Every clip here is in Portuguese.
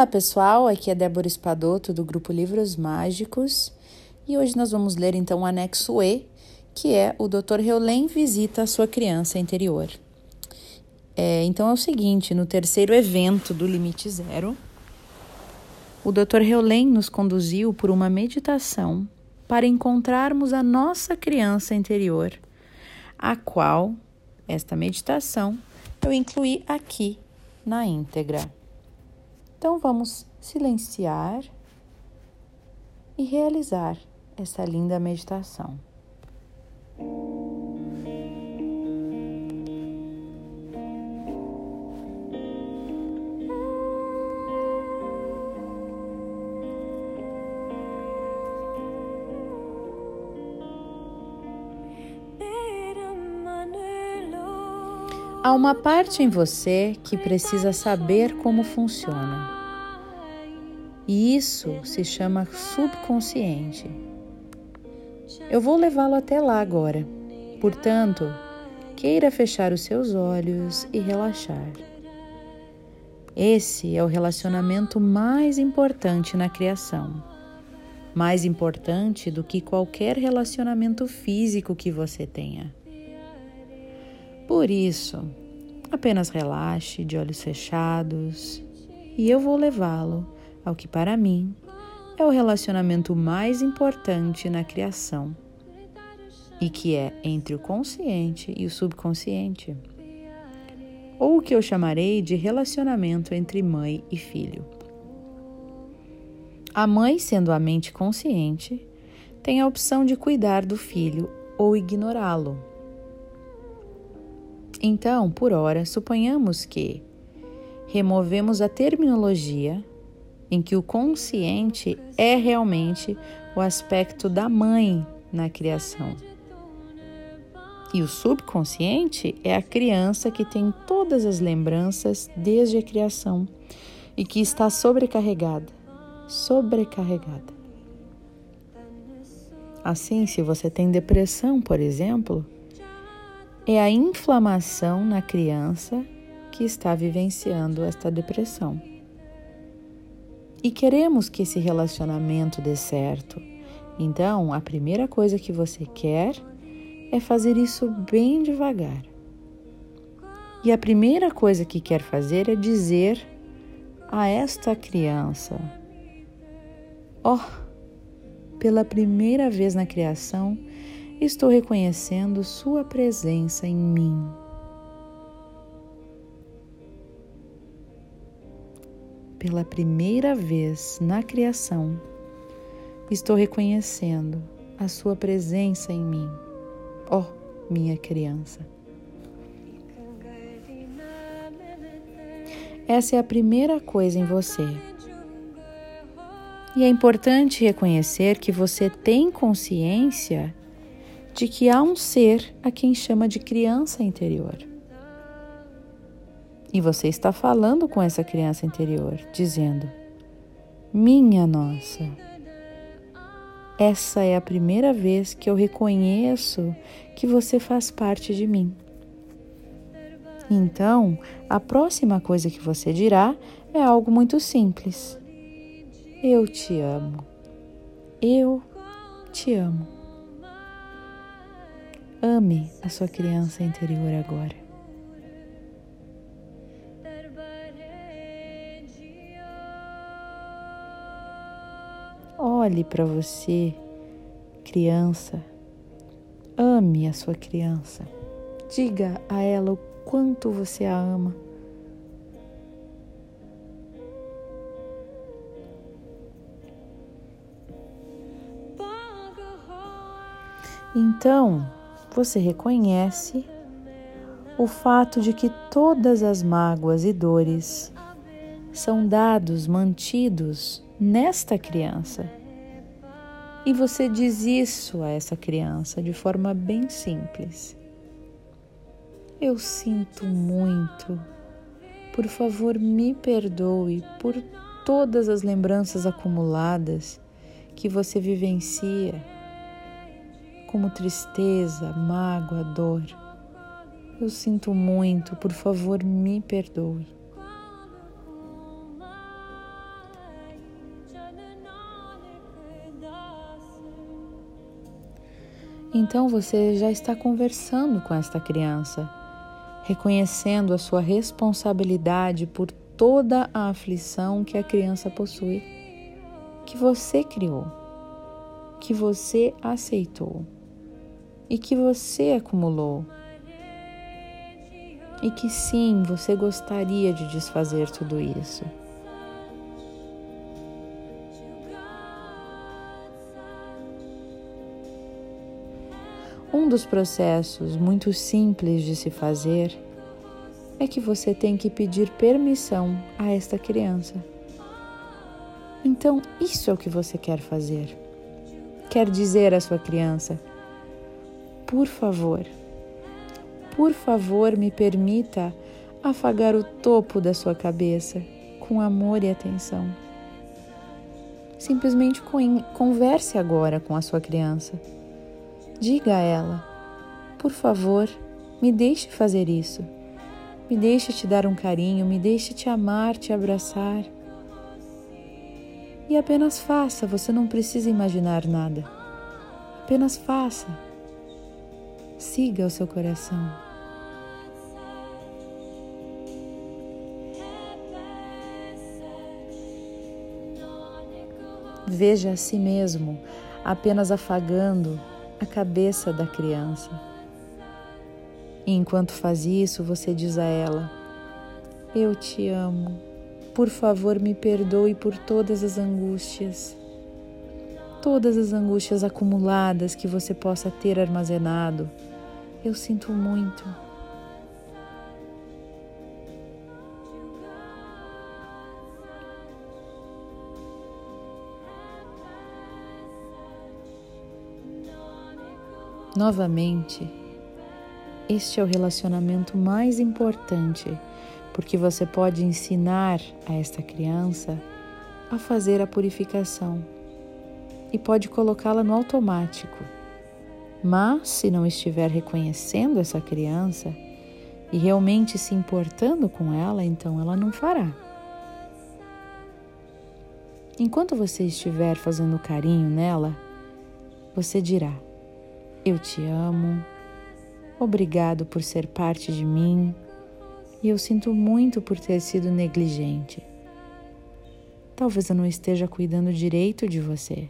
Olá pessoal, aqui é Débora Espadoto do grupo Livros Mágicos e hoje nós vamos ler então o anexo E, que é o Dr. Heulen visita a sua criança interior. É, então é o seguinte: no terceiro evento do Limite Zero, o Dr. Heulen nos conduziu por uma meditação para encontrarmos a nossa criança interior, a qual esta meditação eu incluí aqui na íntegra. Então vamos silenciar e realizar essa linda meditação. Há uma parte em você que precisa saber como funciona. E isso se chama subconsciente. Eu vou levá-lo até lá agora. Portanto, queira fechar os seus olhos e relaxar. Esse é o relacionamento mais importante na criação. Mais importante do que qualquer relacionamento físico que você tenha. Por isso, apenas relaxe de olhos fechados e eu vou levá-lo ao que para mim é o relacionamento mais importante na criação. E que é entre o consciente e o subconsciente, ou o que eu chamarei de relacionamento entre mãe e filho. A mãe, sendo a mente consciente, tem a opção de cuidar do filho ou ignorá-lo. Então, por hora, suponhamos que removemos a terminologia em que o consciente é realmente o aspecto da mãe na criação. E o subconsciente é a criança que tem todas as lembranças desde a criação e que está sobrecarregada. Sobrecarregada. Assim, se você tem depressão, por exemplo, é a inflamação na criança que está vivenciando esta depressão. E queremos que esse relacionamento dê certo. Então, a primeira coisa que você quer é fazer isso bem devagar. E a primeira coisa que quer fazer é dizer a esta criança: Ó, oh, pela primeira vez na criação, estou reconhecendo Sua presença em mim. Pela primeira vez na criação, estou reconhecendo a Sua presença em mim, ó oh, minha criança. Essa é a primeira coisa em você. E é importante reconhecer que você tem consciência de que há um ser a quem chama de criança interior. E você está falando com essa criança interior, dizendo: Minha nossa, essa é a primeira vez que eu reconheço que você faz parte de mim. Então, a próxima coisa que você dirá é algo muito simples. Eu te amo. Eu te amo. Ame a sua criança interior agora. Olhe para você, criança. Ame a sua criança. Diga a ela o quanto você a ama. Então, você reconhece o fato de que todas as mágoas e dores são dados mantidos nesta criança. E você diz isso a essa criança de forma bem simples. Eu sinto muito. Por favor, me perdoe por todas as lembranças acumuladas que você vivencia como tristeza, mágoa, dor. Eu sinto muito, por favor, me perdoe. Então você já está conversando com esta criança, reconhecendo a sua responsabilidade por toda a aflição que a criança possui, que você criou, que você aceitou e que você acumulou. E que sim, você gostaria de desfazer tudo isso. Um dos processos muito simples de se fazer é que você tem que pedir permissão a esta criança. Então, isso é o que você quer fazer. Quer dizer à sua criança: por favor, por favor, me permita afagar o topo da sua cabeça com amor e atenção. Simplesmente converse agora com a sua criança. Diga a ela: Por favor, me deixe fazer isso. Me deixe te dar um carinho, me deixe te amar, te abraçar. E apenas faça, você não precisa imaginar nada. Apenas faça. Siga o seu coração. Veja a si mesmo apenas afagando a cabeça da criança. E enquanto faz isso, você diz a ela: Eu te amo. Por favor, me perdoe por todas as angústias. Todas as angústias acumuladas que você possa ter armazenado. Eu sinto muito. Novamente, este é o relacionamento mais importante, porque você pode ensinar a esta criança a fazer a purificação e pode colocá-la no automático. Mas, se não estiver reconhecendo essa criança e realmente se importando com ela, então ela não fará. Enquanto você estiver fazendo carinho nela, você dirá: eu te amo, obrigado por ser parte de mim e eu sinto muito por ter sido negligente. Talvez eu não esteja cuidando direito de você.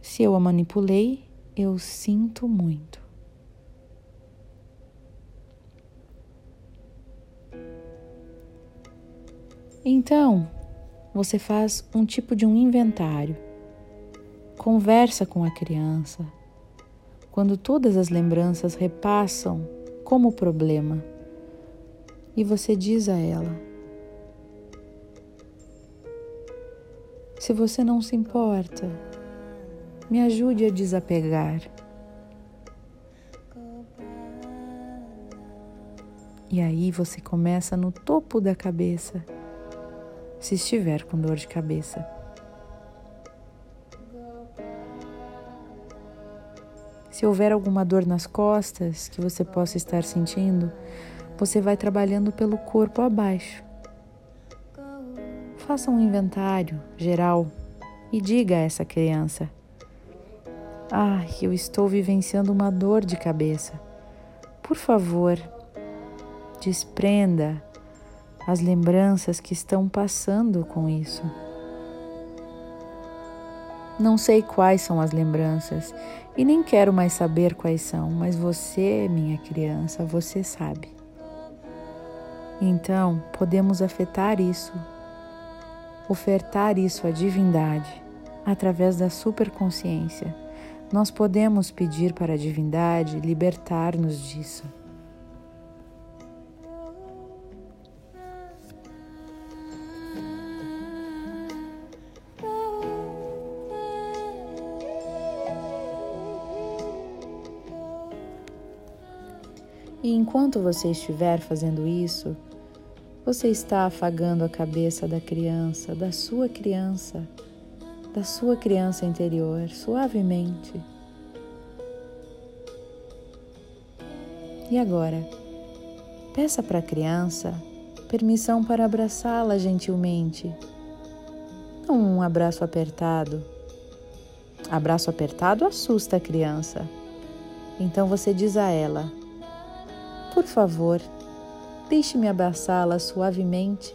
Se eu a manipulei, eu sinto muito. Então, você faz um tipo de um inventário. Conversa com a criança, quando todas as lembranças repassam como problema e você diz a ela: Se você não se importa, me ajude a desapegar. E aí você começa no topo da cabeça, se estiver com dor de cabeça. Se houver alguma dor nas costas que você possa estar sentindo, você vai trabalhando pelo corpo abaixo. Faça um inventário geral e diga a essa criança: Ah, eu estou vivenciando uma dor de cabeça. Por favor, desprenda as lembranças que estão passando com isso. Não sei quais são as lembranças e nem quero mais saber quais são, mas você, minha criança, você sabe. Então, podemos afetar isso, ofertar isso à divindade através da superconsciência. Nós podemos pedir para a divindade libertar-nos disso. E enquanto você estiver fazendo isso, você está afagando a cabeça da criança, da sua criança, da sua criança interior, suavemente. E agora, peça para a criança permissão para abraçá-la gentilmente. Não um abraço apertado. Abraço apertado assusta a criança. Então você diz a ela: Por favor, deixe-me abraçá-la suavemente.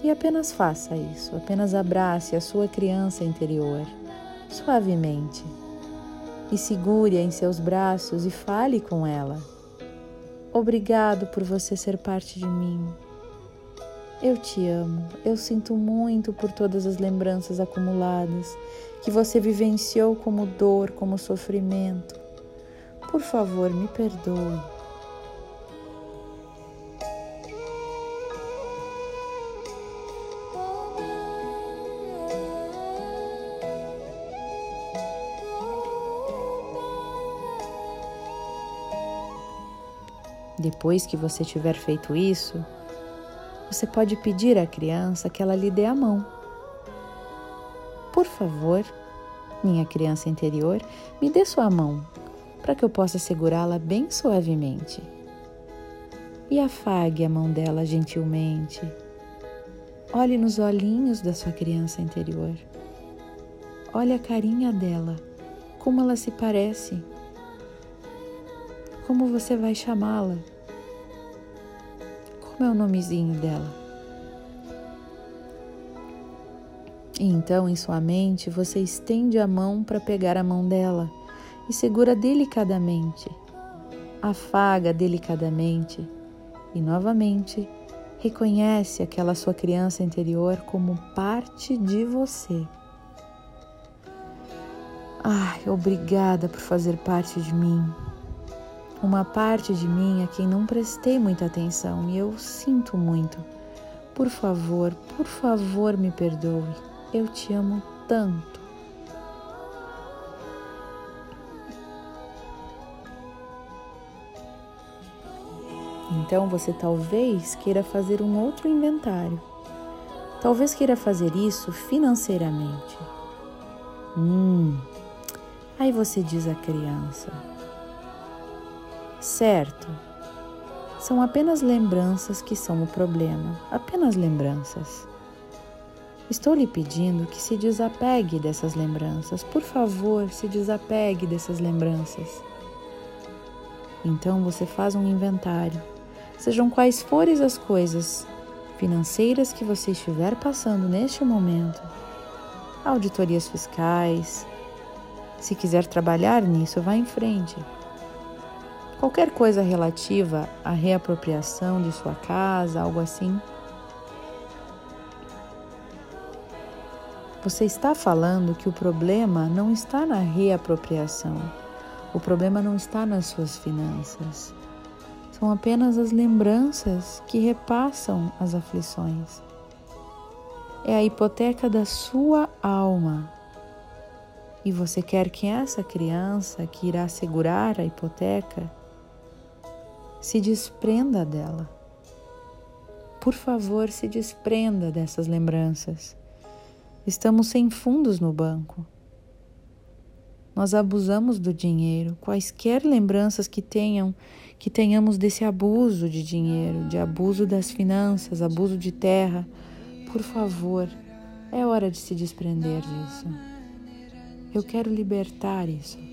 E apenas faça isso, apenas abrace a sua criança interior, suavemente. E segure-a em seus braços e fale com ela. Obrigado por você ser parte de mim. Eu te amo, eu sinto muito por todas as lembranças acumuladas que você vivenciou como dor, como sofrimento. Por favor, me perdoe. Depois que você tiver feito isso, você pode pedir à criança que ela lhe dê a mão. Por favor, minha criança interior, me dê sua mão para que eu possa segurá-la bem suavemente. E afague a mão dela gentilmente. Olhe nos olhinhos da sua criança interior. Olhe a carinha dela, como ela se parece. Como você vai chamá-la? Como é o nomezinho dela? E então, em sua mente, você estende a mão para pegar a mão dela e segura delicadamente. Afaga delicadamente e novamente reconhece aquela sua criança interior como parte de você. Ai, obrigada por fazer parte de mim uma parte de mim a quem não prestei muita atenção e eu sinto muito. Por favor, por favor, me perdoe. Eu te amo tanto. Então você talvez queira fazer um outro inventário. Talvez queira fazer isso financeiramente. Hum. Aí você diz à criança: Certo, são apenas lembranças que são o problema, apenas lembranças. Estou lhe pedindo que se desapegue dessas lembranças, por favor, se desapegue dessas lembranças. Então você faz um inventário, sejam quais forem as coisas financeiras que você estiver passando neste momento, auditorias fiscais. Se quiser trabalhar nisso, vá em frente qualquer coisa relativa à reapropriação de sua casa, algo assim. Você está falando que o problema não está na reapropriação, o problema não está nas suas finanças. São apenas as lembranças que repassam as aflições. É a hipoteca da sua alma. E você quer que essa criança que irá segurar a hipoteca se desprenda dela. Por favor, se desprenda dessas lembranças. Estamos sem fundos no banco. Nós abusamos do dinheiro, quaisquer lembranças que tenham, que tenhamos desse abuso de dinheiro, de abuso das finanças, abuso de terra. Por favor, é hora de se desprender disso. Eu quero libertar isso.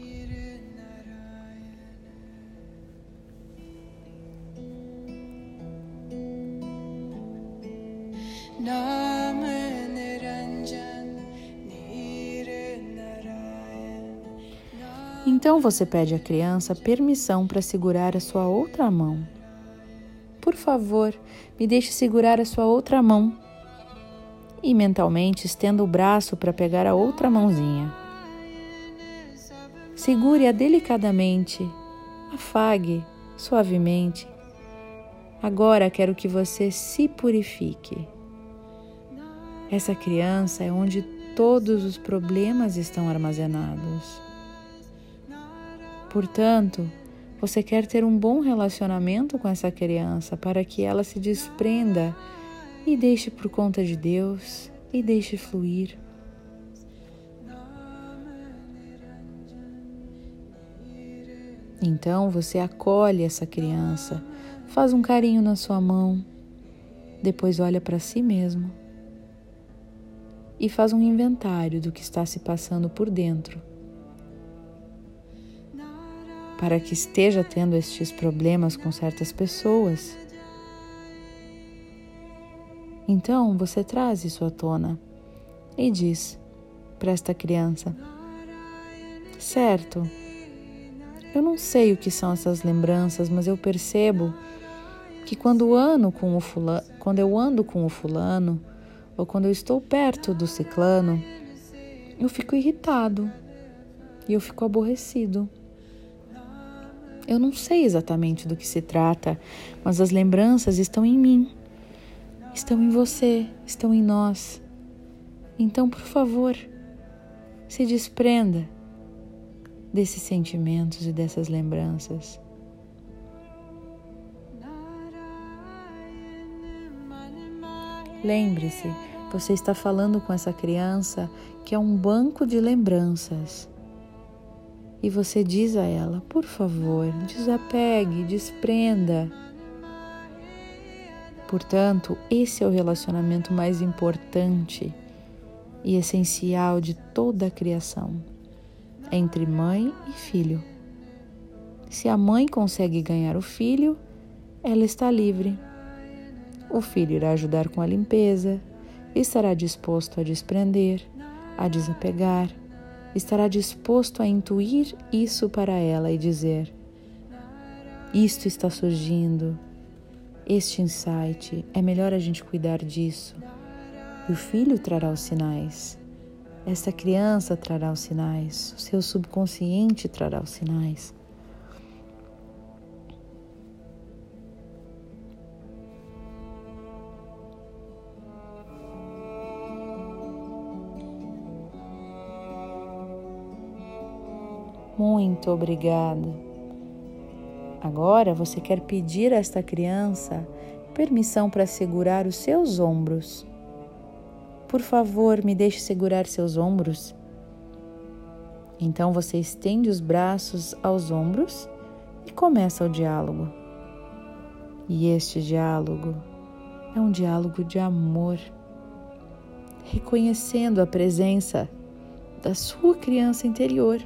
Então você pede à criança permissão para segurar a sua outra mão. Por favor, me deixe segurar a sua outra mão. E mentalmente estenda o braço para pegar a outra mãozinha. Segure-a delicadamente, afague suavemente. Agora quero que você se purifique. Essa criança é onde todos os problemas estão armazenados. Portanto, você quer ter um bom relacionamento com essa criança para que ela se desprenda e deixe por conta de Deus e deixe fluir. Então você acolhe essa criança, faz um carinho na sua mão, depois olha para si mesmo e faz um inventário do que está se passando por dentro. Para que esteja tendo estes problemas com certas pessoas. Então você traz isso à tona e diz para esta criança: Certo, eu não sei o que são essas lembranças, mas eu percebo que quando ando com o fulano, quando eu ando com o fulano, ou quando eu estou perto do ciclano, eu fico irritado e eu fico aborrecido. Eu não sei exatamente do que se trata, mas as lembranças estão em mim, estão em você, estão em nós. Então, por favor, se desprenda desses sentimentos e dessas lembranças. Lembre-se, você está falando com essa criança que é um banco de lembranças. E você diz a ela: por favor, desapegue, desprenda. Portanto, esse é o relacionamento mais importante e essencial de toda a criação entre mãe e filho. Se a mãe consegue ganhar o filho, ela está livre. O filho irá ajudar com a limpeza, estará disposto a desprender, a desapegar, estará disposto a intuir isso para ela e dizer: Isto está surgindo, este insight, é melhor a gente cuidar disso. E o filho trará os sinais. Esta criança trará os sinais, o seu subconsciente trará os sinais. Muito obrigada. Agora você quer pedir a esta criança permissão para segurar os seus ombros por favor, me deixe segurar seus ombros. Então você estende os braços aos ombros e começa o diálogo. E este diálogo é um diálogo de amor, reconhecendo a presença da sua criança interior.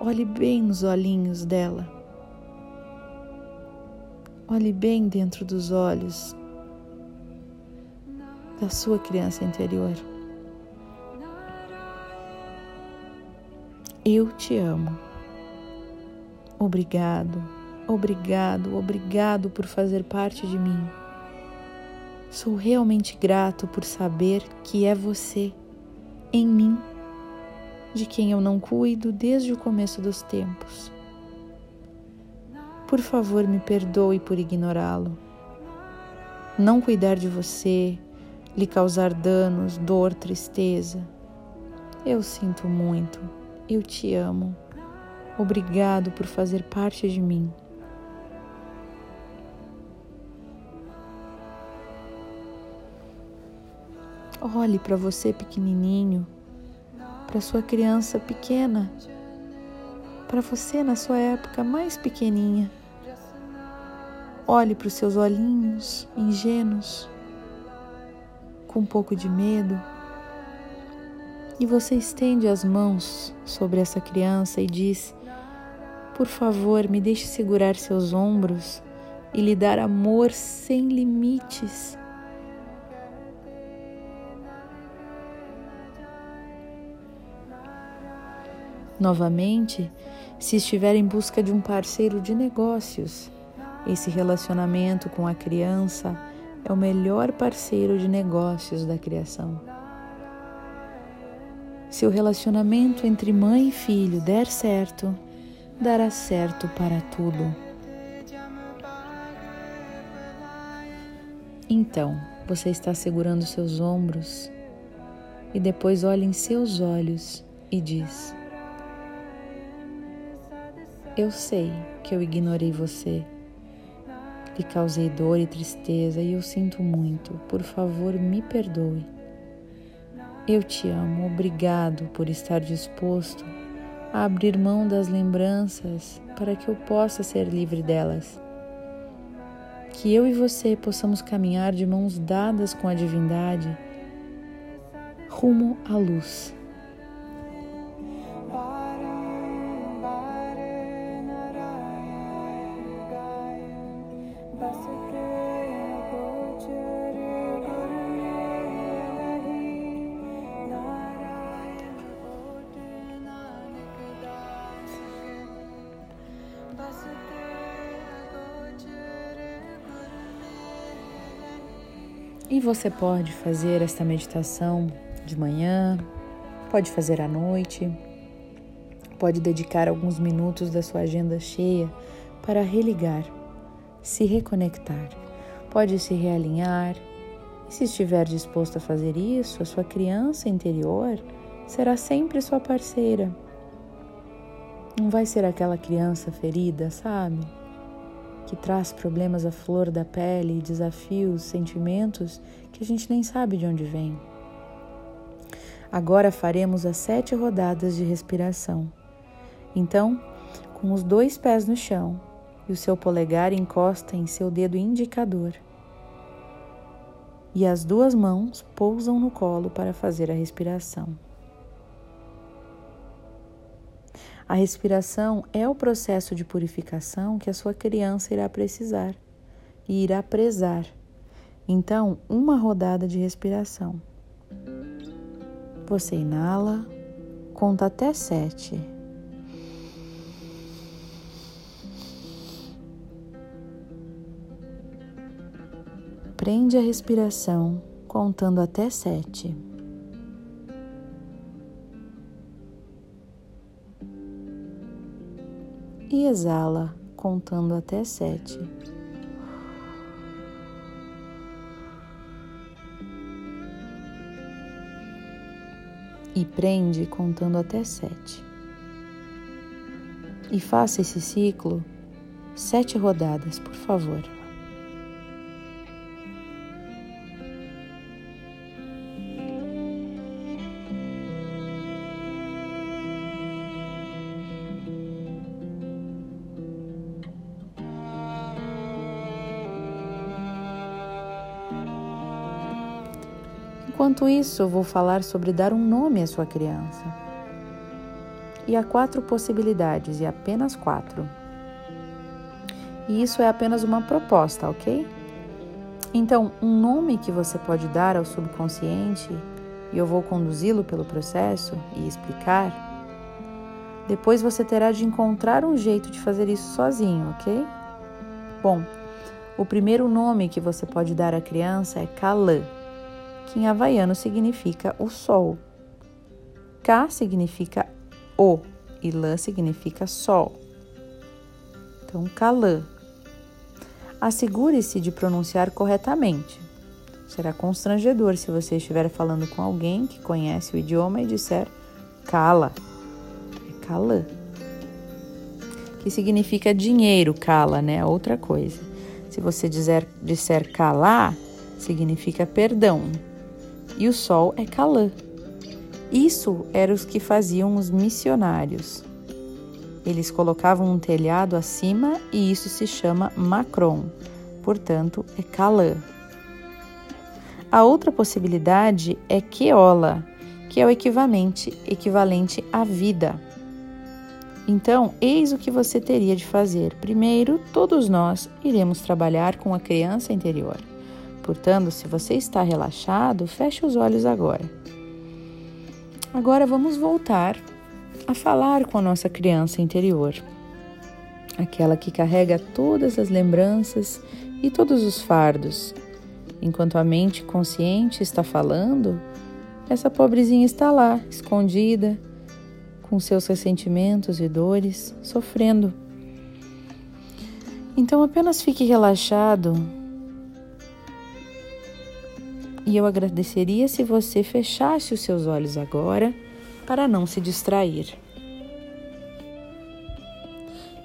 Olhe bem nos olhinhos dela. Olhe bem dentro dos olhos da sua criança interior. Eu te amo. Obrigado, obrigado, obrigado por fazer parte de mim. Sou realmente grato por saber que é você, em mim, de quem eu não cuido desde o começo dos tempos. Por favor, me perdoe por ignorá-lo. Não cuidar de você, lhe causar danos, dor, tristeza. Eu sinto muito, eu te amo. Obrigado por fazer parte de mim. Olhe para você pequenininho, para sua criança pequena, para você na sua época mais pequeninha. Olhe para os seus olhinhos ingênuos com um pouco de medo, e você estende as mãos sobre essa criança e diz: Por favor, me deixe segurar seus ombros e lhe dar amor sem limites. Novamente, se estiver em busca de um parceiro de negócios, esse relacionamento com a criança é o melhor parceiro de negócios da criação. Se o relacionamento entre mãe e filho der certo, dará certo para tudo. Então, você está segurando seus ombros e depois olha em seus olhos e diz: Eu sei que eu ignorei você lhe causei dor e tristeza e eu sinto muito. Por favor, me perdoe. Eu te amo, obrigado por estar disposto a abrir mão das lembranças para que eu possa ser livre delas. Que eu e você possamos caminhar de mãos dadas com a divindade rumo à luz. Você pode fazer esta meditação de manhã, pode fazer à noite, pode dedicar alguns minutos da sua agenda cheia para religar, se reconectar, pode se realinhar. E se estiver disposto a fazer isso, a sua criança interior será sempre sua parceira. Não vai ser aquela criança ferida, sabe? Que traz problemas à flor da pele, desafios, sentimentos que a gente nem sabe de onde vem. Agora faremos as sete rodadas de respiração. Então, com os dois pés no chão e o seu polegar encosta em seu dedo indicador, e as duas mãos pousam no colo para fazer a respiração. A respiração é o processo de purificação que a sua criança irá precisar e irá prezar. Então, uma rodada de respiração. Você inala, conta até sete. Prende a respiração contando até sete. E exala, contando até sete. E prende contando até sete. E faça esse ciclo sete rodadas, por favor. Enquanto isso, vou falar sobre dar um nome à sua criança. E há quatro possibilidades, e apenas quatro. E isso é apenas uma proposta, ok? Então, um nome que você pode dar ao subconsciente, e eu vou conduzi-lo pelo processo e explicar, depois você terá de encontrar um jeito de fazer isso sozinho, ok? Bom, o primeiro nome que você pode dar à criança é Kalã que em havaiano significa o sol. Ka significa o e lã significa sol. Então, Kalã. Assegure-se de pronunciar corretamente. Será constrangedor se você estiver falando com alguém que conhece o idioma e disser Kala. É Kalã. Que significa dinheiro, Kala, né? Outra coisa. Se você dizer, disser Kalá, significa perdão e o sol é Calã. Isso era os que faziam os missionários. Eles colocavam um telhado acima e isso se chama Macron, portanto é Calã. A outra possibilidade é Keola, que é o equivalente, equivalente à vida. Então, eis o que você teria de fazer. Primeiro, todos nós iremos trabalhar com a criança interior. Portanto, se você está relaxado, feche os olhos agora. Agora vamos voltar a falar com a nossa criança interior, aquela que carrega todas as lembranças e todos os fardos. Enquanto a mente consciente está falando, essa pobrezinha está lá, escondida, com seus ressentimentos e dores, sofrendo. Então apenas fique relaxado e eu agradeceria se você fechasse os seus olhos agora para não se distrair.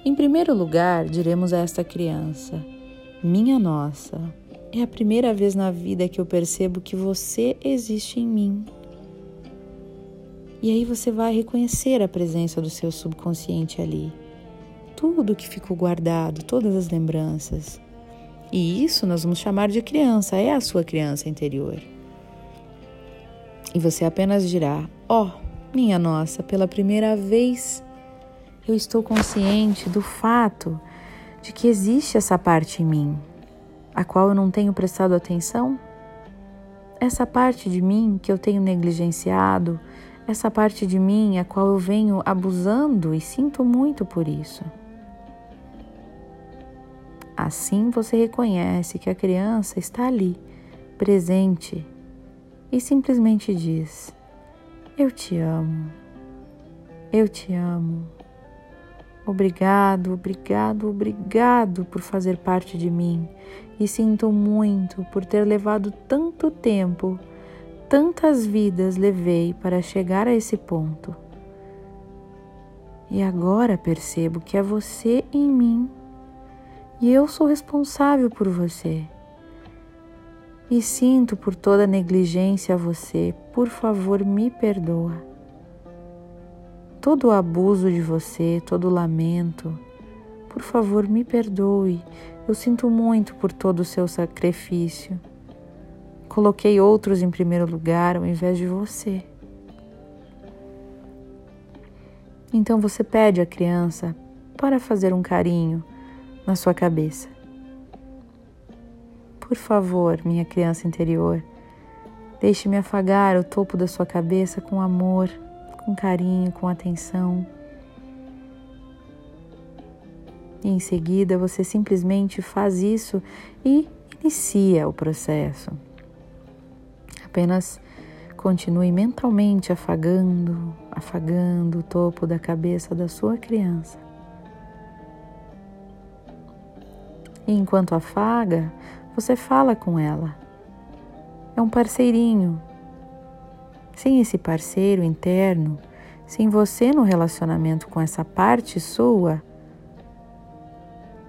Em primeiro lugar, diremos a esta criança: Minha nossa, é a primeira vez na vida que eu percebo que você existe em mim. E aí você vai reconhecer a presença do seu subconsciente ali. Tudo que ficou guardado, todas as lembranças. E isso nós vamos chamar de criança, é a sua criança interior. E você apenas dirá: Ó, oh, minha nossa, pela primeira vez eu estou consciente do fato de que existe essa parte em mim, a qual eu não tenho prestado atenção? Essa parte de mim que eu tenho negligenciado, essa parte de mim a qual eu venho abusando e sinto muito por isso. Assim você reconhece que a criança está ali, presente, e simplesmente diz: Eu te amo, eu te amo. Obrigado, obrigado, obrigado por fazer parte de mim e sinto muito por ter levado tanto tempo, tantas vidas levei para chegar a esse ponto. E agora percebo que é você em mim e eu sou responsável por você. E sinto por toda negligência a você, por favor, me perdoa todo o abuso de você, todo o lamento. Por favor, me perdoe. Eu sinto muito por todo o seu sacrifício. Coloquei outros em primeiro lugar ao invés de você. Então você pede à criança para fazer um carinho na sua cabeça. Por favor, minha criança interior, deixe-me afagar o topo da sua cabeça com amor com carinho, com atenção. E em seguida você simplesmente faz isso e inicia o processo. Apenas continue mentalmente afagando, afagando o topo da cabeça da sua criança. E enquanto afaga, você fala com ela. É um parceirinho sem esse parceiro interno, sem você no relacionamento com essa parte sua,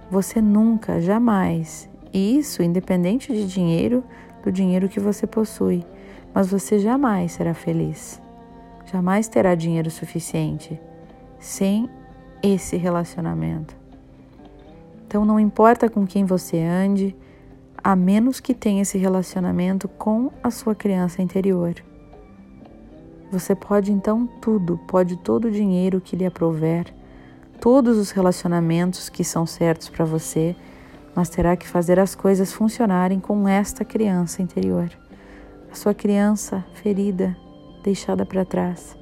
você nunca, jamais, e isso independente de dinheiro, do dinheiro que você possui, mas você jamais será feliz. Jamais terá dinheiro suficiente sem esse relacionamento. Então não importa com quem você ande, a menos que tenha esse relacionamento com a sua criança interior. Você pode então tudo, pode todo o dinheiro que lhe aprover, todos os relacionamentos que são certos para você, mas terá que fazer as coisas funcionarem com esta criança interior, a sua criança ferida, deixada para trás.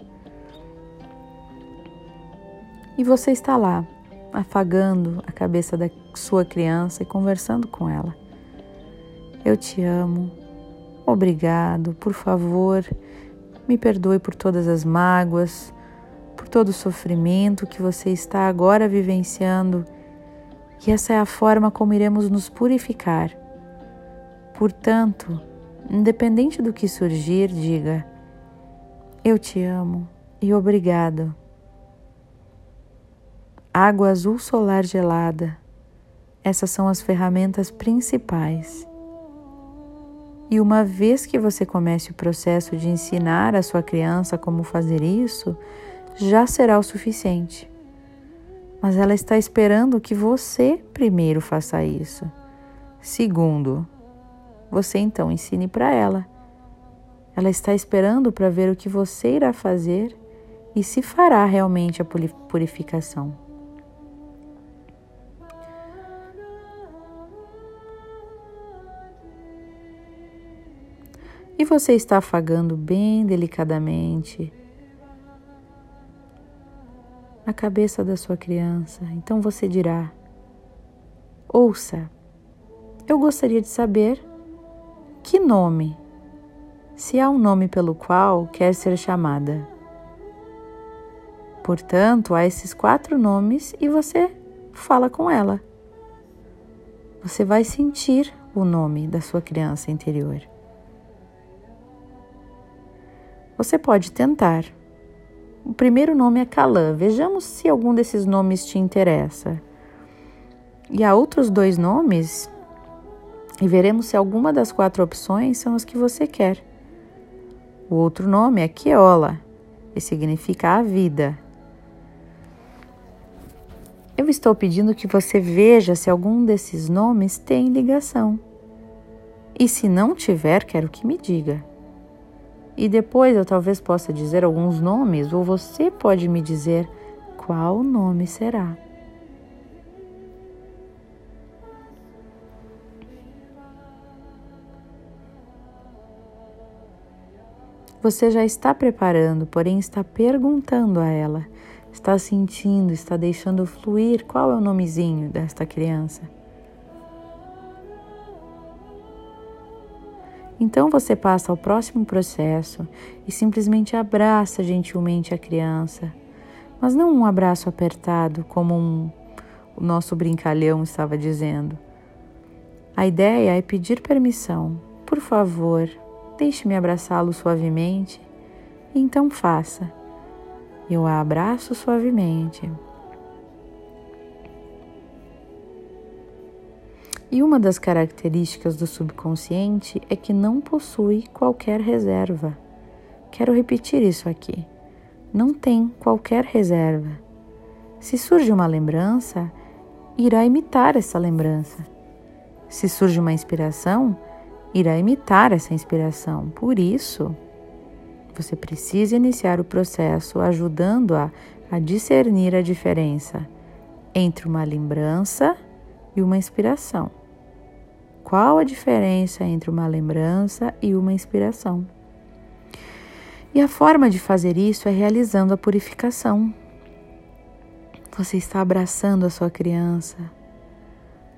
E você está lá, afagando a cabeça da sua criança e conversando com ela. Eu te amo, obrigado, por favor me perdoe por todas as mágoas, por todo o sofrimento que você está agora vivenciando. E essa é a forma como iremos nos purificar. Portanto, independente do que surgir, diga: Eu te amo e obrigado. Água azul solar gelada. Essas são as ferramentas principais. E uma vez que você comece o processo de ensinar a sua criança como fazer isso, já será o suficiente. Mas ela está esperando que você primeiro faça isso. Segundo, você então ensine para ela. Ela está esperando para ver o que você irá fazer e se fará realmente a purificação. E você está afagando bem delicadamente a cabeça da sua criança. Então você dirá: Ouça, eu gostaria de saber que nome, se há um nome pelo qual quer ser chamada. Portanto, há esses quatro nomes e você fala com ela. Você vai sentir o nome da sua criança interior. Você pode tentar. O primeiro nome é Calã. Vejamos se algum desses nomes te interessa. E há outros dois nomes e veremos se alguma das quatro opções são as que você quer. O outro nome é Keola e significa a vida. Eu estou pedindo que você veja se algum desses nomes tem ligação. E se não tiver, quero que me diga. E depois eu talvez possa dizer alguns nomes, ou você pode me dizer qual nome será. Você já está preparando, porém está perguntando a ela, está sentindo, está deixando fluir qual é o nomezinho desta criança. Então você passa ao próximo processo e simplesmente abraça gentilmente a criança, mas não um abraço apertado como um, o nosso brincalhão estava dizendo. A ideia é pedir permissão. Por favor, Deixe-me abraçá-lo suavemente, então faça. Eu a abraço suavemente. E uma das características do subconsciente é que não possui qualquer reserva. Quero repetir isso aqui. Não tem qualquer reserva. Se surge uma lembrança, irá imitar essa lembrança. Se surge uma inspiração, irá imitar essa inspiração. Por isso, você precisa iniciar o processo ajudando-a a discernir a diferença entre uma lembrança e uma inspiração. Qual a diferença entre uma lembrança e uma inspiração? E a forma de fazer isso é realizando a purificação. Você está abraçando a sua criança,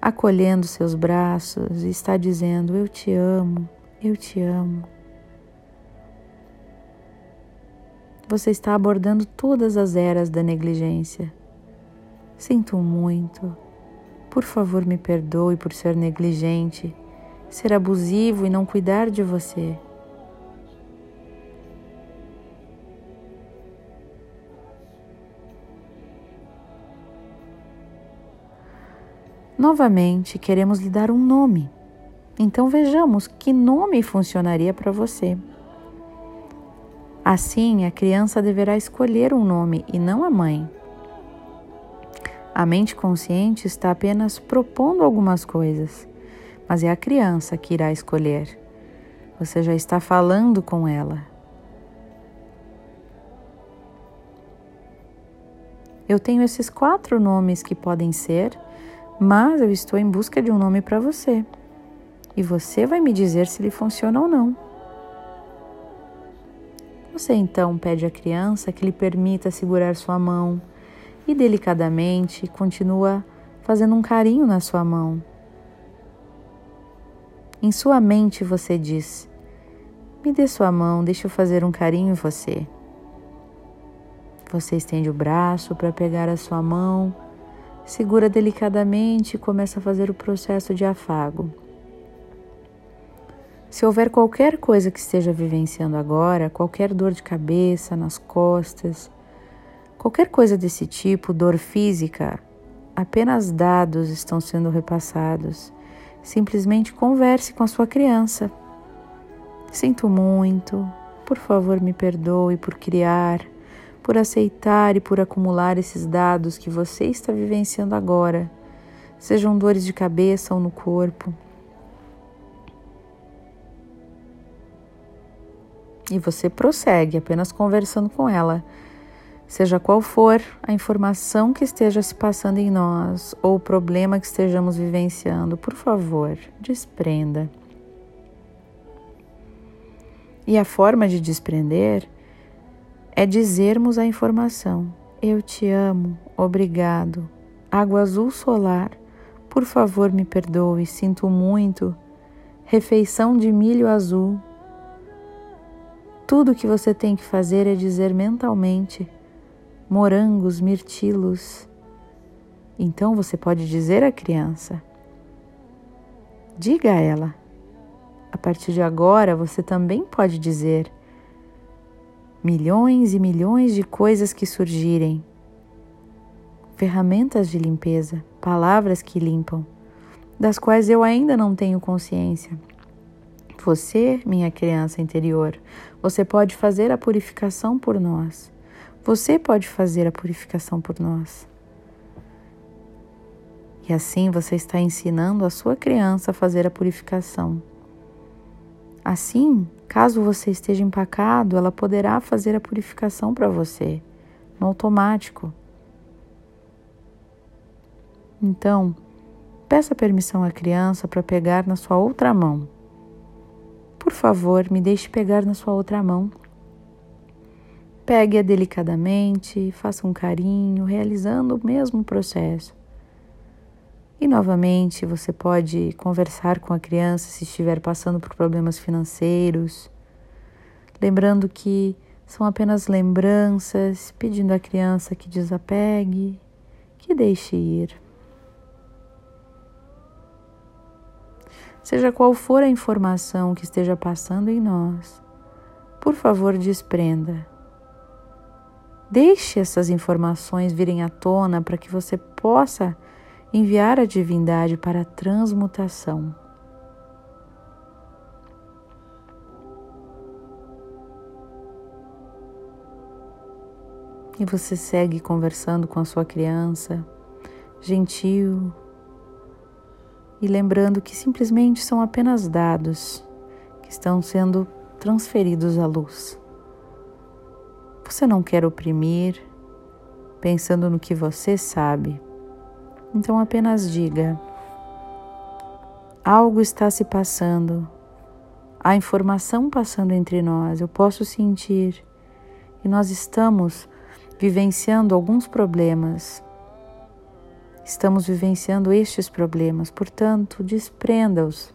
acolhendo seus braços e está dizendo: Eu te amo, eu te amo. Você está abordando todas as eras da negligência. Sinto muito. Por favor, me perdoe por ser negligente, ser abusivo e não cuidar de você. Novamente, queremos lhe dar um nome. Então vejamos que nome funcionaria para você. Assim, a criança deverá escolher um nome e não a mãe. A mente consciente está apenas propondo algumas coisas, mas é a criança que irá escolher. Você já está falando com ela. Eu tenho esses quatro nomes que podem ser mas eu estou em busca de um nome para você. E você vai me dizer se ele funciona ou não. Você então pede à criança que lhe permita segurar sua mão e delicadamente continua fazendo um carinho na sua mão. Em sua mente você diz: Me dê sua mão, deixa eu fazer um carinho em você. Você estende o braço para pegar a sua mão Segura delicadamente e começa a fazer o processo de afago. Se houver qualquer coisa que esteja vivenciando agora, qualquer dor de cabeça, nas costas, qualquer coisa desse tipo, dor física, apenas dados estão sendo repassados. Simplesmente converse com a sua criança. Sinto muito, por favor me perdoe por criar por aceitar e por acumular esses dados que você está vivenciando agora, sejam dores de cabeça ou no corpo. E você prossegue apenas conversando com ela, seja qual for a informação que esteja se passando em nós ou o problema que estejamos vivenciando, por favor, desprenda. E a forma de desprender é dizermos a informação: Eu te amo, obrigado. Água azul solar, por favor me perdoe, sinto muito. Refeição de milho azul. Tudo que você tem que fazer é dizer mentalmente: morangos, mirtilos. Então você pode dizer à criança: diga a ela. A partir de agora você também pode dizer: milhões e milhões de coisas que surgirem, ferramentas de limpeza, palavras que limpam, das quais eu ainda não tenho consciência. Você, minha criança interior, você pode fazer a purificação por nós. Você pode fazer a purificação por nós. E assim você está ensinando a sua criança a fazer a purificação. Assim, caso você esteja empacado, ela poderá fazer a purificação para você, no automático. Então, peça permissão à criança para pegar na sua outra mão. Por favor, me deixe pegar na sua outra mão. Pegue-a delicadamente, faça um carinho, realizando o mesmo processo. E novamente você pode conversar com a criança se estiver passando por problemas financeiros, lembrando que são apenas lembranças, pedindo à criança que desapegue, que deixe ir. Seja qual for a informação que esteja passando em nós, por favor, desprenda Deixe essas informações virem à tona para que você possa enviar a divindade para a transmutação. E você segue conversando com a sua criança, gentil, e lembrando que simplesmente são apenas dados que estão sendo transferidos à luz. Você não quer oprimir, pensando no que você sabe. Então apenas diga: algo está se passando, há informação passando entre nós, eu posso sentir, e nós estamos vivenciando alguns problemas. Estamos vivenciando estes problemas, portanto, desprenda-os,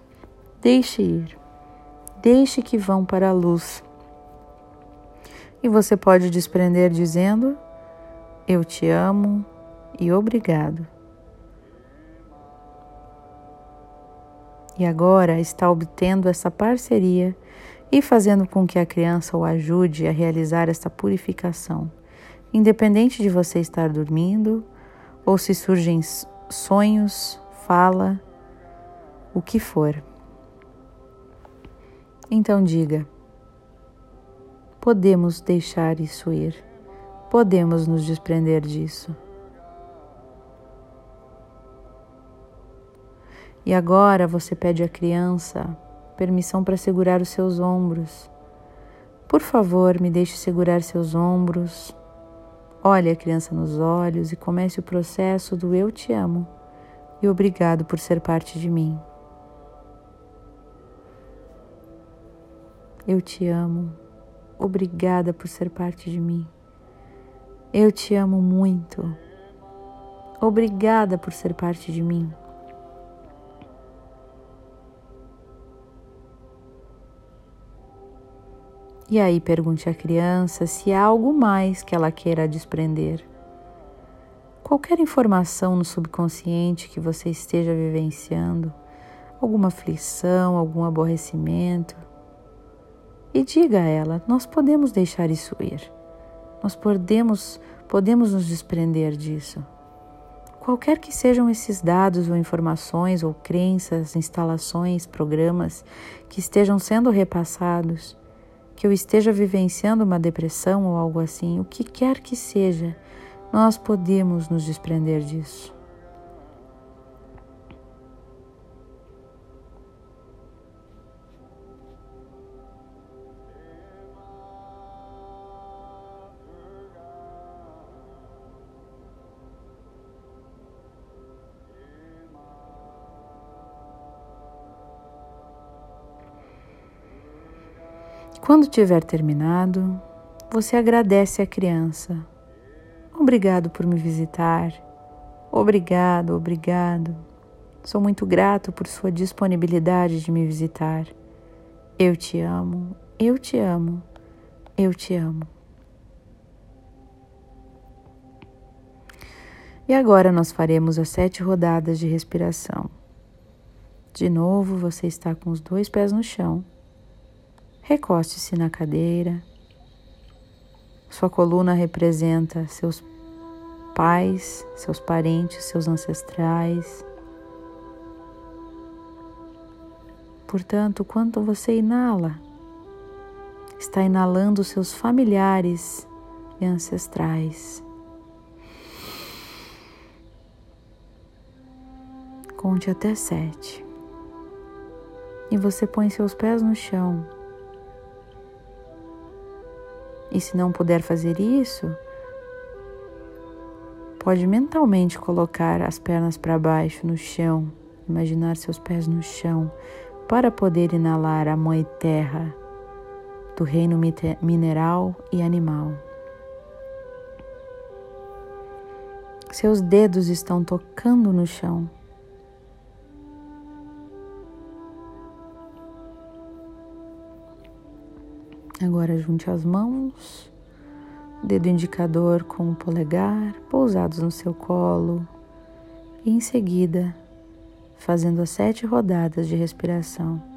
deixe ir, deixe que vão para a luz e você pode desprender dizendo: Eu te amo e obrigado. E agora está obtendo essa parceria e fazendo com que a criança o ajude a realizar esta purificação, independente de você estar dormindo ou se surgem sonhos, fala, o que for. Então diga: podemos deixar isso ir, podemos nos desprender disso. E agora você pede à criança permissão para segurar os seus ombros. Por favor, me deixe segurar seus ombros. Olhe a criança nos olhos e comece o processo do eu te amo e obrigado por ser parte de mim. Eu te amo. Obrigada por ser parte de mim. Eu te amo muito. Obrigada por ser parte de mim. E aí pergunte à criança se há algo mais que ela queira desprender. Qualquer informação no subconsciente que você esteja vivenciando, alguma aflição, algum aborrecimento, e diga a ela: nós podemos deixar isso ir. Nós podemos, podemos nos desprender disso. Qualquer que sejam esses dados ou informações ou crenças, instalações, programas que estejam sendo repassados, que eu esteja vivenciando uma depressão ou algo assim, o que quer que seja, nós podemos nos desprender disso. Quando tiver terminado, você agradece à criança. Obrigado por me visitar. Obrigado, obrigado. Sou muito grato por sua disponibilidade de me visitar. Eu te amo, eu te amo, eu te amo. E agora nós faremos as sete rodadas de respiração. De novo, você está com os dois pés no chão Recoste-se na cadeira. Sua coluna representa seus pais, seus parentes, seus ancestrais. Portanto, quando você inala, está inalando seus familiares e ancestrais. Conte até sete. E você põe seus pés no chão. E se não puder fazer isso, pode mentalmente colocar as pernas para baixo no chão, imaginar seus pés no chão, para poder inalar a mãe terra do reino mineral e animal. Seus dedos estão tocando no chão. Agora junte as mãos, dedo indicador com o polegar pousados no seu colo e em seguida fazendo as sete rodadas de respiração.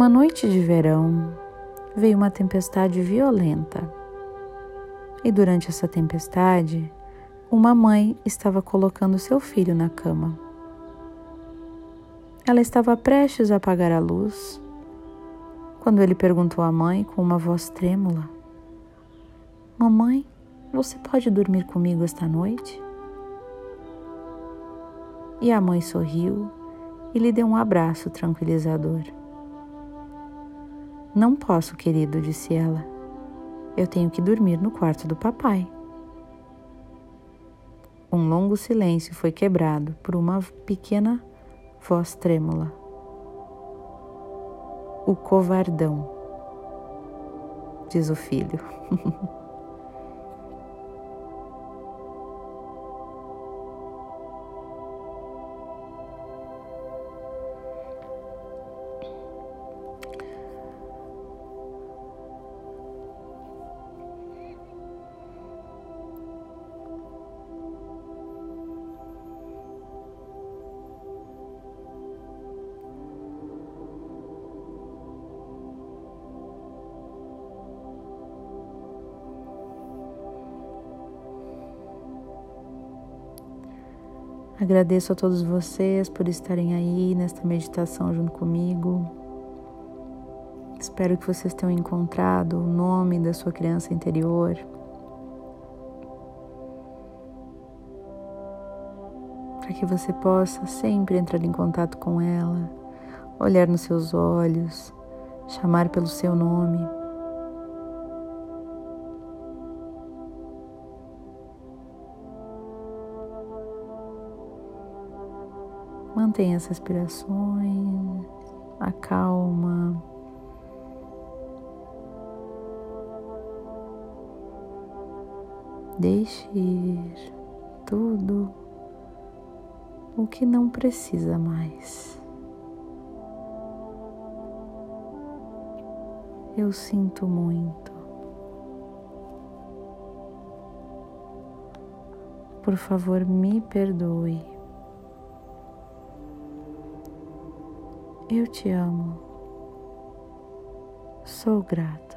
Em uma noite de verão, veio uma tempestade violenta. E durante essa tempestade, uma mãe estava colocando seu filho na cama. Ela estava prestes a apagar a luz quando ele perguntou à mãe com uma voz trêmula: Mamãe, você pode dormir comigo esta noite? E a mãe sorriu e lhe deu um abraço tranquilizador. Não posso, querido, disse ela. Eu tenho que dormir no quarto do papai. Um longo silêncio foi quebrado por uma pequena voz trêmula. O covardão, diz o filho. Agradeço a todos vocês por estarem aí nesta meditação junto comigo. Espero que vocês tenham encontrado o nome da sua criança interior. Para que você possa sempre entrar em contato com ela, olhar nos seus olhos, chamar pelo seu nome. Mantenha as respirações, acalma. Deixe ir tudo o que não precisa mais. Eu sinto muito. Por favor, me perdoe. Eu te amo. Sou grata.